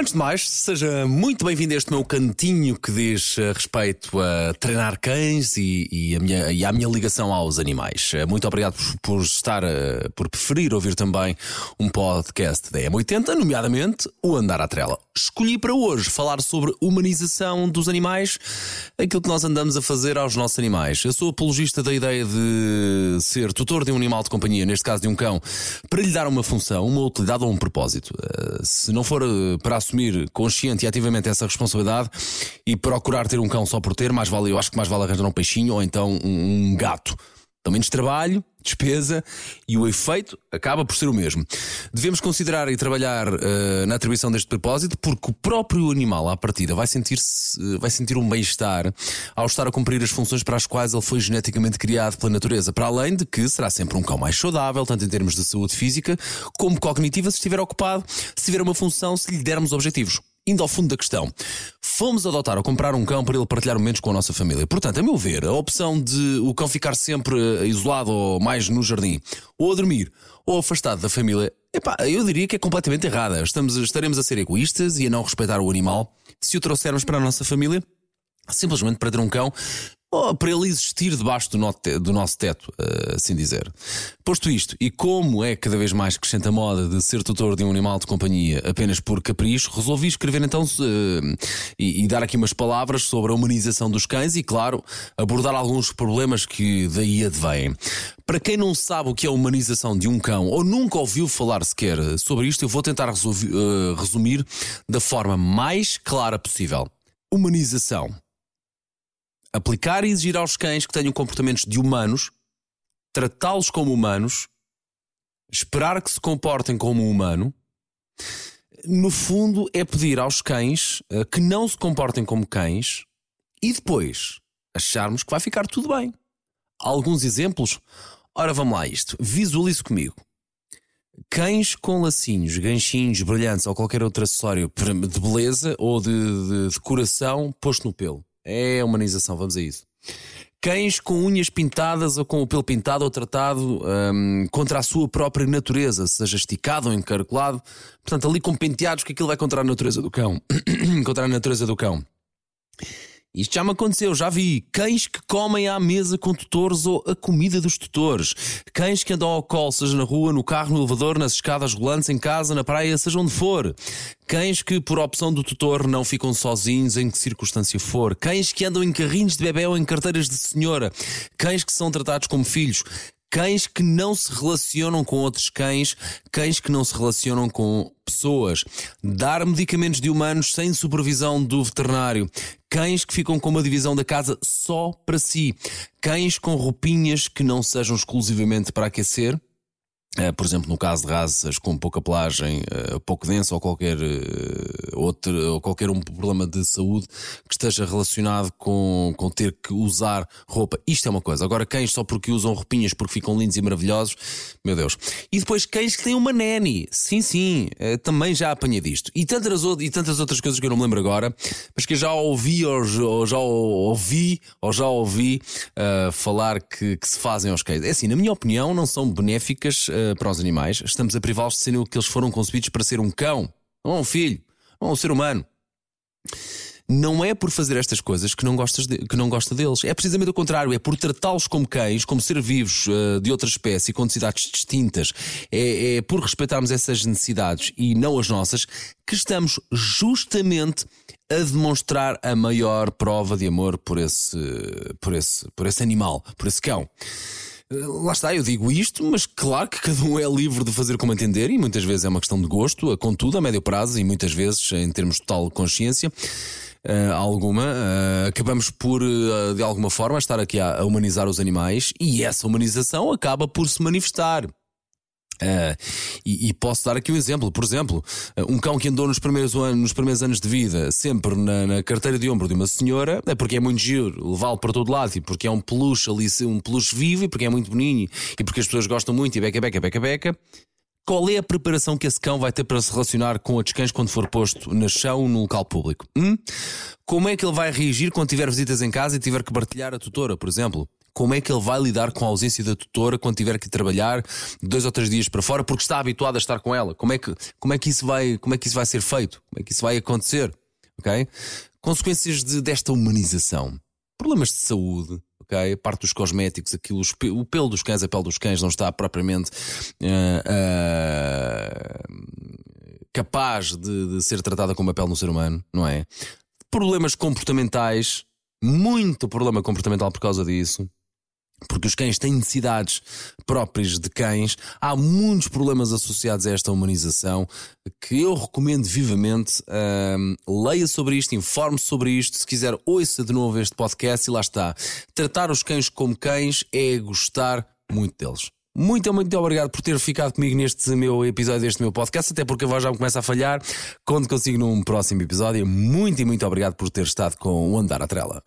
Antes de mais, seja muito bem-vindo a este meu cantinho que diz uh, respeito a treinar cães e, e, a minha, e à minha ligação aos animais. Uh, muito obrigado por, por estar, uh, por preferir ouvir também um podcast da M80, nomeadamente o Andar à Trela. Escolhi para hoje falar sobre humanização dos animais, aquilo que nós andamos a fazer aos nossos animais. Eu sou apologista da ideia de ser tutor de um animal de companhia, neste caso de um cão, para lhe dar uma função, uma utilidade ou um propósito. Se não for para assumir consciente e ativamente essa responsabilidade e procurar ter um cão só por ter, mais vale, eu acho que mais vale arranjar um peixinho ou então um, gato. Dão menos trabalho, despesa e o efeito acaba por ser o mesmo. Devemos considerar e trabalhar uh, na atribuição deste propósito porque o próprio animal, à partida, vai sentir, uh, vai sentir um bem-estar ao estar a cumprir as funções para as quais ele foi geneticamente criado pela natureza. Para além de que será sempre um cão mais saudável, tanto em termos de saúde física como cognitiva, se estiver ocupado, se tiver uma função, se lhe dermos objetivos indo ao fundo da questão, fomos adotar ou comprar um cão para ele partilhar momentos com a nossa família. Portanto, a meu ver, a opção de o cão ficar sempre eh, isolado ou mais no jardim, ou a dormir, ou afastado da família, epá, eu diria que é completamente errada. Estamos, estaremos a ser egoístas e a não respeitar o animal se o trouxermos para a nossa família simplesmente para ter um cão ou para ele existir debaixo do, nosso teto, eh, assim dizer. Posto isto, e como é cada vez mais crescente a moda de ser tutor de um animal de companhia apenas por capricho, resolvi escrever então uh, e, e, dar aqui umas palavras sobre a humanização dos cães e, claro, abordar alguns problemas que daí advêm. Para quem não sabe o que é a humanização de um cão ou nunca ouviu falar sequer sobre isto, eu vou tentar resumir da forma mais clara possível. Humanização aplicar e exigir aos cães que tenham comportamentos de humanos, tratá-los como humanos, esperar que se comportem como humano. No fundo, é pedir aos cães uh, que não se comportem como cães e depois acharmos que vai ficar tudo bem. Alguns exemplos? Ora, vamos lá isto. Visualize comigo. Cães com lacinhos, ganchinhos, brilhantes ou qualquer outro acessório de beleza ou de, de decoração posto no pelo. É humanização, vamos a isso. Cães com unhas pintadas ou com o pelo pintado ou tratado um, contra a sua própria natureza, seja esticado ou encaracolado. Portanto, ali com penteados, que aquilo vai contra a natureza do cão. contra a natureza do cão. Isto já me aconteceu, já vi. Cães que comem à mesa com tutores ou a comida dos tutores. Cães que andam ao colo, seja na rua, no carro, no elevador, nas escadas rolantes, em casa, na praia, seja onde for. Cães que, por opção do tutor, não ficam sozinhos em que circunstância for. Cães que andam em carrinhos de bebê ou em carteiras de senhora. Cães que são tratados como filhos. Cães que não se relacionam com outros cães, cães que não se relacionam com pessoas, dar medicamentos de humanos sem supervisão do veterinário, cães que ficam com uma divisão da casa só para si, cães com roupinhas que não sejam exclusivamente para aquecer por exemplo, no caso de raças com pouca pelagem, uh, pouco densa ou qualquer uh, outro ou qualquer um problema de saúde que esteja relacionado com, com ter que usar roupa. Isto é uma coisa. Agora, cães só porque usam roupinhas porque ficam lindos e maravilhosos, meu Deus. E depois cães que têm uma neni. Sim, sim, também já apanhei disto. E tantas, e tantas outras coisas que eu não me lembro agora, mas que eu já ouvi ou, já ouvi ou já ouvi falar que, que se fazem aos cães. É assim, na minha opinião, não são benéficas uh, para os animais, estamos a privá-los de serem o que eles foram concebidos para ser um cão, ou um filho, ou um ser humano. Não é por fazer estas coisas que não, gostas de, que não gosta deles. É precisamente o contrário. É por tratá-los como cães, como seres vivos uh, de outra espécie, com necessidades distintas. É, é por respeitarmos essas necessidades e não as nossas, que estamos justamente a demonstrar a maior prova de amor por esse, por esse, por esse animal, por esse cão. Lá está, eu digo isto, mas claro que cada um é livre de fazer como entender e muitas vezes é uma questão de gosto, contudo, a médio prazo e muitas vezes em termos de total consciência. Uh, alguma, uh, acabamos por, uh, de alguma forma, estar aqui a humanizar os animais e essa humanização acaba por se manifestar. Uh, e, e, posso dar aqui um exemplo. Por exemplo, uh, um cão que andou nos primeiros, anos, nos primeiros anos de vida sempre na, na, carteira de ombro de uma senhora, é porque é muito giro levá-lo para todo lado e porque é um peluche ali, um peluche vivo e porque é muito boninho e porque as pessoas gostam muito e beca, beca, beca, beca. Qual é a preparação que esse cão vai ter para se relacionar com outros cães quando for posto no chão no local público? Hum? Como é que ele vai reagir quando tiver visitas em casa e tiver que partilhar a tutora, por exemplo? Como é que ele vai lidar com a ausência da tutora quando tiver que trabalhar dois ou três dias para fora porque está habituado a estar com ela? Como é que, como é que, isso, vai, como é que isso vai ser feito? Como é que isso vai acontecer? Okay? Consequências de, desta humanização. Problemas de saúde, ok? A parte dos cosméticos, aquilo, o pelo dos cães, a pele dos cães não está propriamente uh, uh, capaz de, de, ser tratada como a pele no ser humano, não é? Problemas comportamentais, muito problema comportamental por causa disso porque os cães têm necessidades próprias de cães. Há muitos problemas associados a esta humanização que eu recomendo vivamente. Leia sobre isto, informe-se sobre isto. Se quiser, ouça de novo este podcast e lá está. Tratar os cães como cães é gostar muito deles. Muito, muito obrigado por ter ficado comigo neste meu episódio deste meu podcast, até porque a voz já me começa a falhar. Conto consigo num próximo episódio. Muito e muito obrigado por ter estado com o. Andar à Trela.